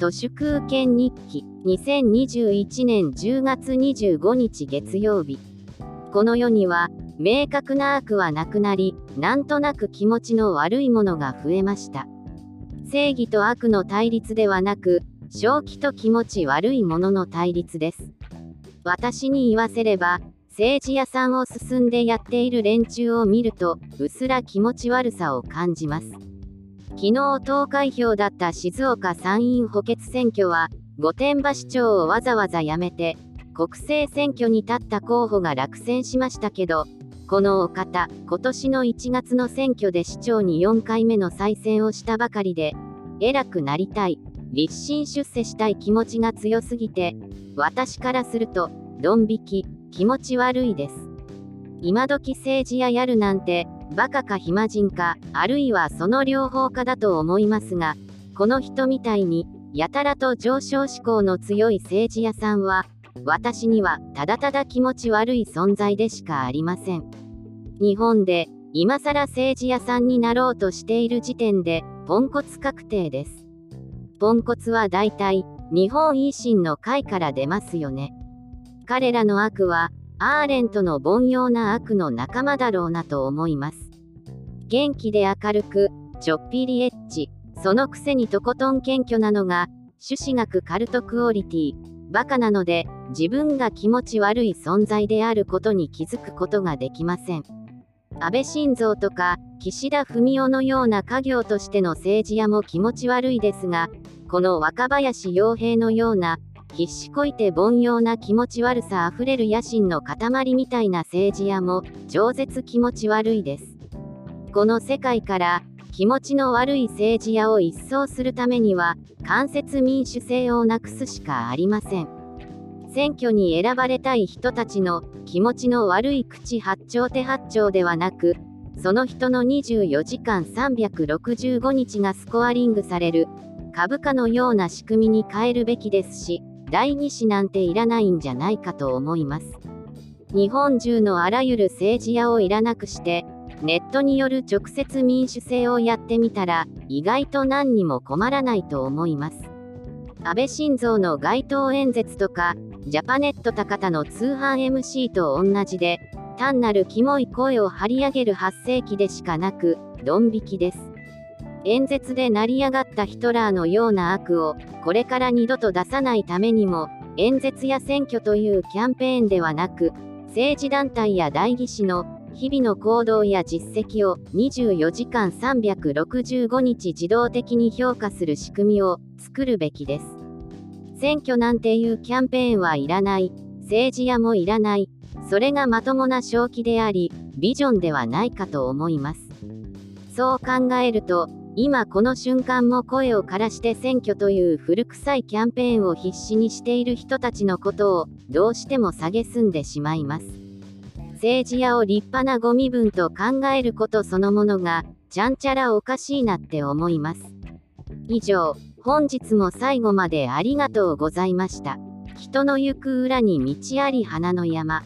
都市空権日記2021年10月25日月曜日。この世には明確な悪はなくなりなんとなく気持ちの悪いものが増えました。正義と悪の対立ではなく正気と気持ち悪いものの対立です。私に言わせれば政治屋さんを進んでやっている連中を見るとうすら気持ち悪さを感じます。昨日投開票だった静岡参院補欠選挙は御殿場市長をわざわざ辞めて国政選挙に立った候補が落選しましたけどこのお方今年の1月の選挙で市長に4回目の再選をしたばかりで偉くなりたい立身出世したい気持ちが強すぎて私からするとドン引き気持ち悪いです。今時政治ややるなんてバカか暇人か、あるいはその両方かだと思いますが、この人みたいに、やたらと上昇志向の強い政治屋さんは、私にはただただ気持ち悪い存在でしかありません。日本で、今更政治屋さんになろうとしている時点で、ポンコツ確定です。ポンコツは大体、日本維新の会から出ますよね。彼らの悪は、アーレントの凡庸な悪の仲間だろうなと思います。元気で明るく、ちょっぴりエッチ、そのくせにとことん謙虚なのが、朱子学カルトクオリティ、バカなので、自分が気持ち悪い存在であることに気づくことができません。安倍晋三とか、岸田文雄のような家業としての政治家も気持ち悪いですが、この若林洋平のような、必死こいて凡庸な気持ち悪さあふれる野心の塊みたいな政治家も超絶気持ち悪いです。この世界から気持ちの悪い政治家を一掃するためには間接民主制をなくすしかありません。選挙に選ばれたい人たちの気持ちの悪い口八丁手八丁ではなくその人の24時間365日がスコアリングされる株価のような仕組みに変えるべきですし第2子なんていらないんじゃないかと思います。日本中のあらゆる政治家をいらなくして、ネットによる直接民主制をやってみたら、意外と何にも困らないと思います。安倍晋三の街頭演説とか、ジャパネット高田の通販 MC と同じで、単なるキモい声を張り上げる発生期でしかなく、ドン引きです。演説で成り上がったヒトラーのような悪をこれから二度と出さないためにも演説や選挙というキャンペーンではなく政治団体や代議士の日々の行動や実績を24時間365日自動的に評価する仕組みを作るべきです。選挙なんていうキャンペーンはいらない。政治家もいらない。それがまともな正気であり、ビジョンではないかと思います。そう考えると、今この瞬間も声を枯らして選挙という古臭いキャンペーンを必死にしている人たちのことをどうしても蔑んでしまいます。政治家を立派なゴミ分と考えることそのものがちゃんちゃらおかしいなって思います。以上、本日も最後までありがとうございました。人の行く裏に道あり花の山。